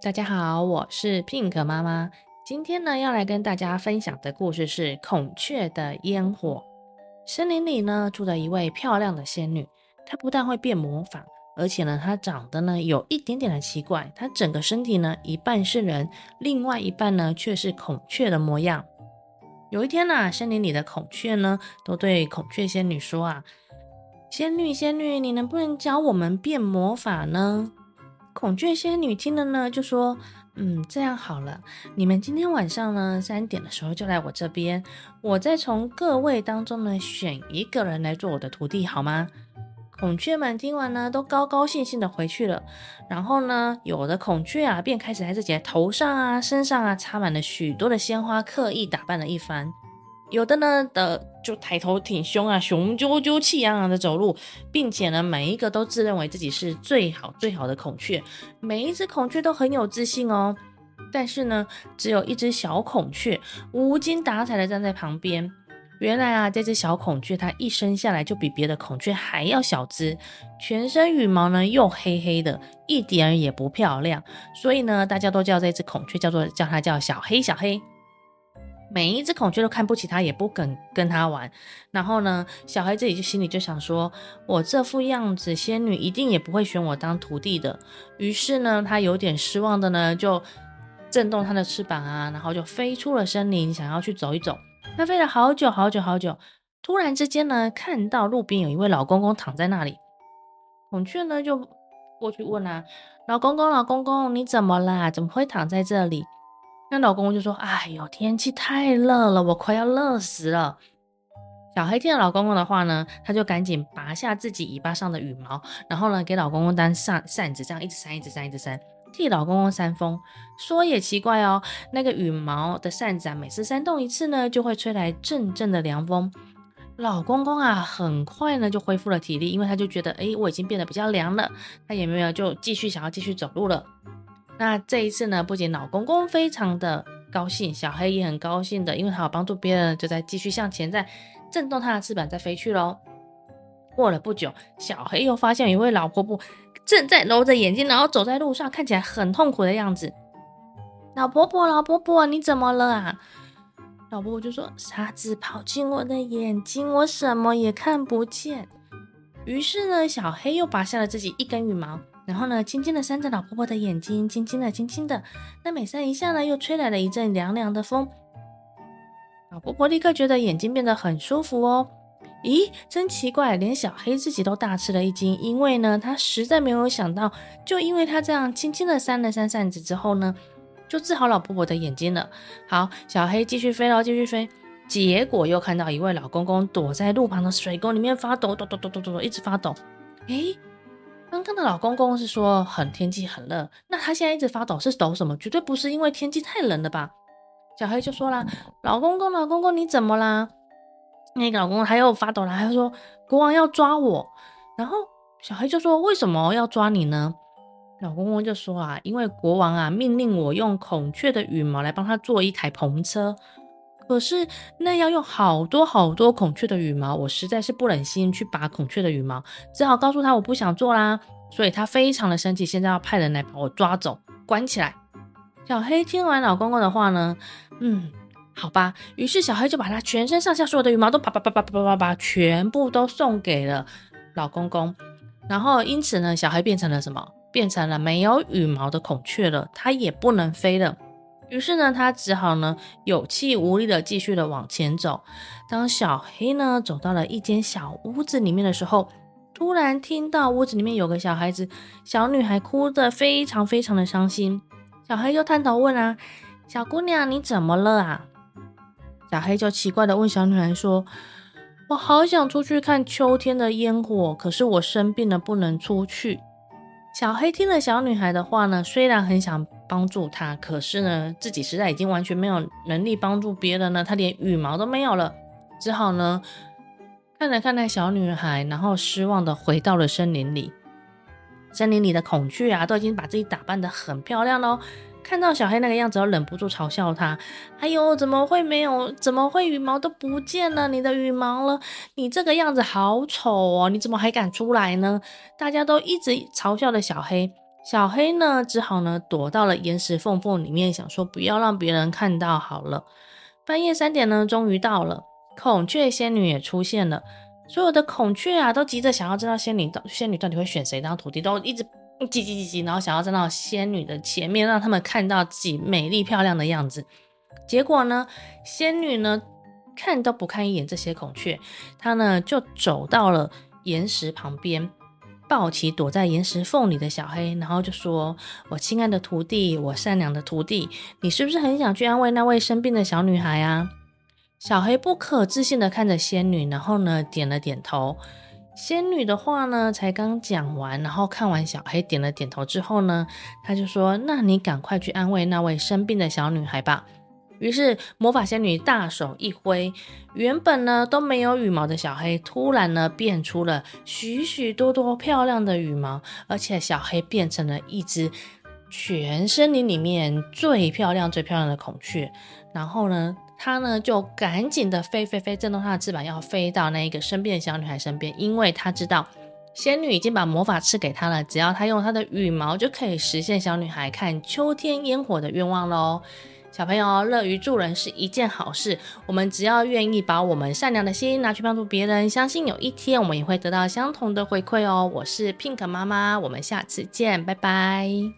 大家好，我是 Pink 妈妈。今天呢，要来跟大家分享的故事是《孔雀的烟火》。森林里呢，住着一位漂亮的仙女。她不但会变魔法，而且呢，它长得呢有一点点的奇怪。它整个身体呢，一半是人，另外一半呢却是孔雀的模样。有一天呢，森林里的孔雀呢，都对孔雀仙女说啊：“仙女，仙女，你能不能教我们变魔法呢？”孔雀仙女听了呢，就说：“嗯，这样好了，你们今天晚上呢，三点的时候就来我这边，我再从各位当中呢，选一个人来做我的徒弟，好吗？”孔雀们听完呢，都高高兴兴的回去了。然后呢，有的孔雀啊，便开始在自己的头上啊、身上啊，插满了许多的鲜花，刻意打扮了一番。有的呢的就抬头挺胸啊，雄赳赳气昂昂的走路，并且呢，每一个都自认为自己是最好最好的孔雀，每一只孔雀都很有自信哦。但是呢，只有一只小孔雀无精打采的站在旁边。原来啊，这只小孔雀它一生下来就比别的孔雀还要小只，全身羽毛呢又黑黑的，一点也不漂亮。所以呢，大家都叫这只孔雀叫做叫它叫小黑小黑。每一只孔雀都看不起它，也不肯跟它玩。然后呢，小黑自己就心里就想说：“我这副样子，仙女一定也不会选我当徒弟的。”于是呢，它有点失望的呢，就震动它的翅膀啊，然后就飞出了森林，想要去走一走。它飞了好久好久好久，突然之间呢，看到路边有一位老公公躺在那里。孔雀呢就过去问啊：“老公公，老公公，你怎么啦？怎么会躺在这里？”那老公公就说：“哎呦，天气太热了，我快要热死了。”小黑听了老公公的话呢，他就赶紧拔下自己尾巴上的羽毛，然后呢，给老公公当扇扇子，这样一直扇，一直扇，一直扇，替老公公扇风。说也奇怪哦，那个羽毛的扇子啊，每次扇动一次呢，就会吹来阵阵的凉风。老公公啊，很快呢就恢复了体力，因为他就觉得，哎，我已经变得比较凉了，他也没有就继续想要继续走路了。那这一次呢，不仅老公公非常的高兴，小黑也很高兴的，因为他有帮助别人，就在继续向前，在震动他的翅膀，再飞去喽。过了不久，小黑又发现一位老婆婆正在揉着眼睛，然后走在路上，看起来很痛苦的样子。老婆婆，老婆婆，你怎么了啊？老婆婆就说：“沙子跑进我的眼睛，我什么也看不见。”于是呢，小黑又拔下了自己一根羽毛。然后呢，轻轻的扇着老婆婆的眼睛，轻轻的，轻轻的。那每扇一下呢，又吹来了一阵凉凉的风。老婆婆立刻觉得眼睛变得很舒服哦。咦，真奇怪，连小黑自己都大吃了一惊，因为呢，他实在没有想到，就因为他这样轻轻的扇了扇扇子之后呢，就治好老婆婆的眼睛了。好，小黑继续飞喽，继续飞。结果又看到一位老公公躲在路旁的水沟里面发抖，抖抖抖抖抖抖，一直发抖。诶刚刚的老公公是说很天气很热，那他现在一直发抖是抖什么？绝对不是因为天气太冷了吧？小黑就说啦：“老公公，老公公，你怎么啦？”那个老公公他又发抖了，他说：“国王要抓我。”然后小黑就说：“为什么要抓你呢？”老公公就说：“啊，因为国王啊命令我用孔雀的羽毛来帮他做一台篷车。”可是那要用好多好多孔雀的羽毛，我实在是不忍心去拔孔雀的羽毛，只好告诉他我不想做啦。所以他非常的生气，现在要派人来把我抓走，关起来。小黑听完老公公的话呢，嗯，好吧。于是小黑就把他全身上下所有的羽毛都叭叭叭叭叭叭叭全部都送给了老公公。然后因此呢，小黑变成了什么？变成了没有羽毛的孔雀了，它也不能飞了。于是呢，它只好呢有气无力的继续的往前走。当小黑呢走到了一间小屋子里面的时候，突然听到屋子里面有个小孩子，小女孩哭得非常非常的伤心。小黑就探头问啊：“小姑娘，你怎么了啊？”小黑就奇怪的问小女孩说：“我好想出去看秋天的烟火，可是我生病了，不能出去。”小黑听了小女孩的话呢，虽然很想帮助她，可是呢，自己实在已经完全没有能力帮助别人了。她连羽毛都没有了，只好呢，看了看那小女孩，然后失望的回到了森林里。森林里的孔雀啊，都已经把自己打扮得很漂亮喽。看到小黑那个样子，要忍不住嘲笑他。哎呦，怎么会没有？怎么会羽毛都不见了？你的羽毛了？你这个样子好丑哦！你怎么还敢出来呢？大家都一直嘲笑的小黑。小黑呢，只好呢躲到了岩石缝缝里面，想说不要让别人看到好了。半夜三点呢，终于到了，孔雀仙女也出现了。所有的孔雀啊，都急着想要知道仙女到仙女到底会选谁当徒弟，都一直叽叽叽叽，然后想要站到仙女的前面，让他们看到自己美丽漂亮的样子。结果呢，仙女呢看都不看一眼这些孔雀，她呢就走到了岩石旁边。抱起躲在岩石缝里的小黑，然后就说：“我亲爱的徒弟，我善良的徒弟，你是不是很想去安慰那位生病的小女孩啊？”小黑不可置信的看着仙女，然后呢点了点头。仙女的话呢才刚讲完，然后看完小黑点了点头之后呢，他就说：“那你赶快去安慰那位生病的小女孩吧。”于是魔法仙女大手一挥，原本呢都没有羽毛的小黑，突然呢变出了许许多多漂亮的羽毛，而且小黑变成了一只全森林里面最漂亮、最漂亮的孔雀。然后呢，它呢就赶紧的飞飞飞，震动它的翅膀，要飞到那一个生病的小女孩身边，因为它知道仙女已经把魔法赐给她了，只要她用她的羽毛，就可以实现小女孩看秋天烟火的愿望喽。小朋友，乐于助人是一件好事。我们只要愿意把我们善良的心拿去帮助别人，相信有一天我们也会得到相同的回馈哦。我是 Pink 妈妈，我们下次见，拜拜。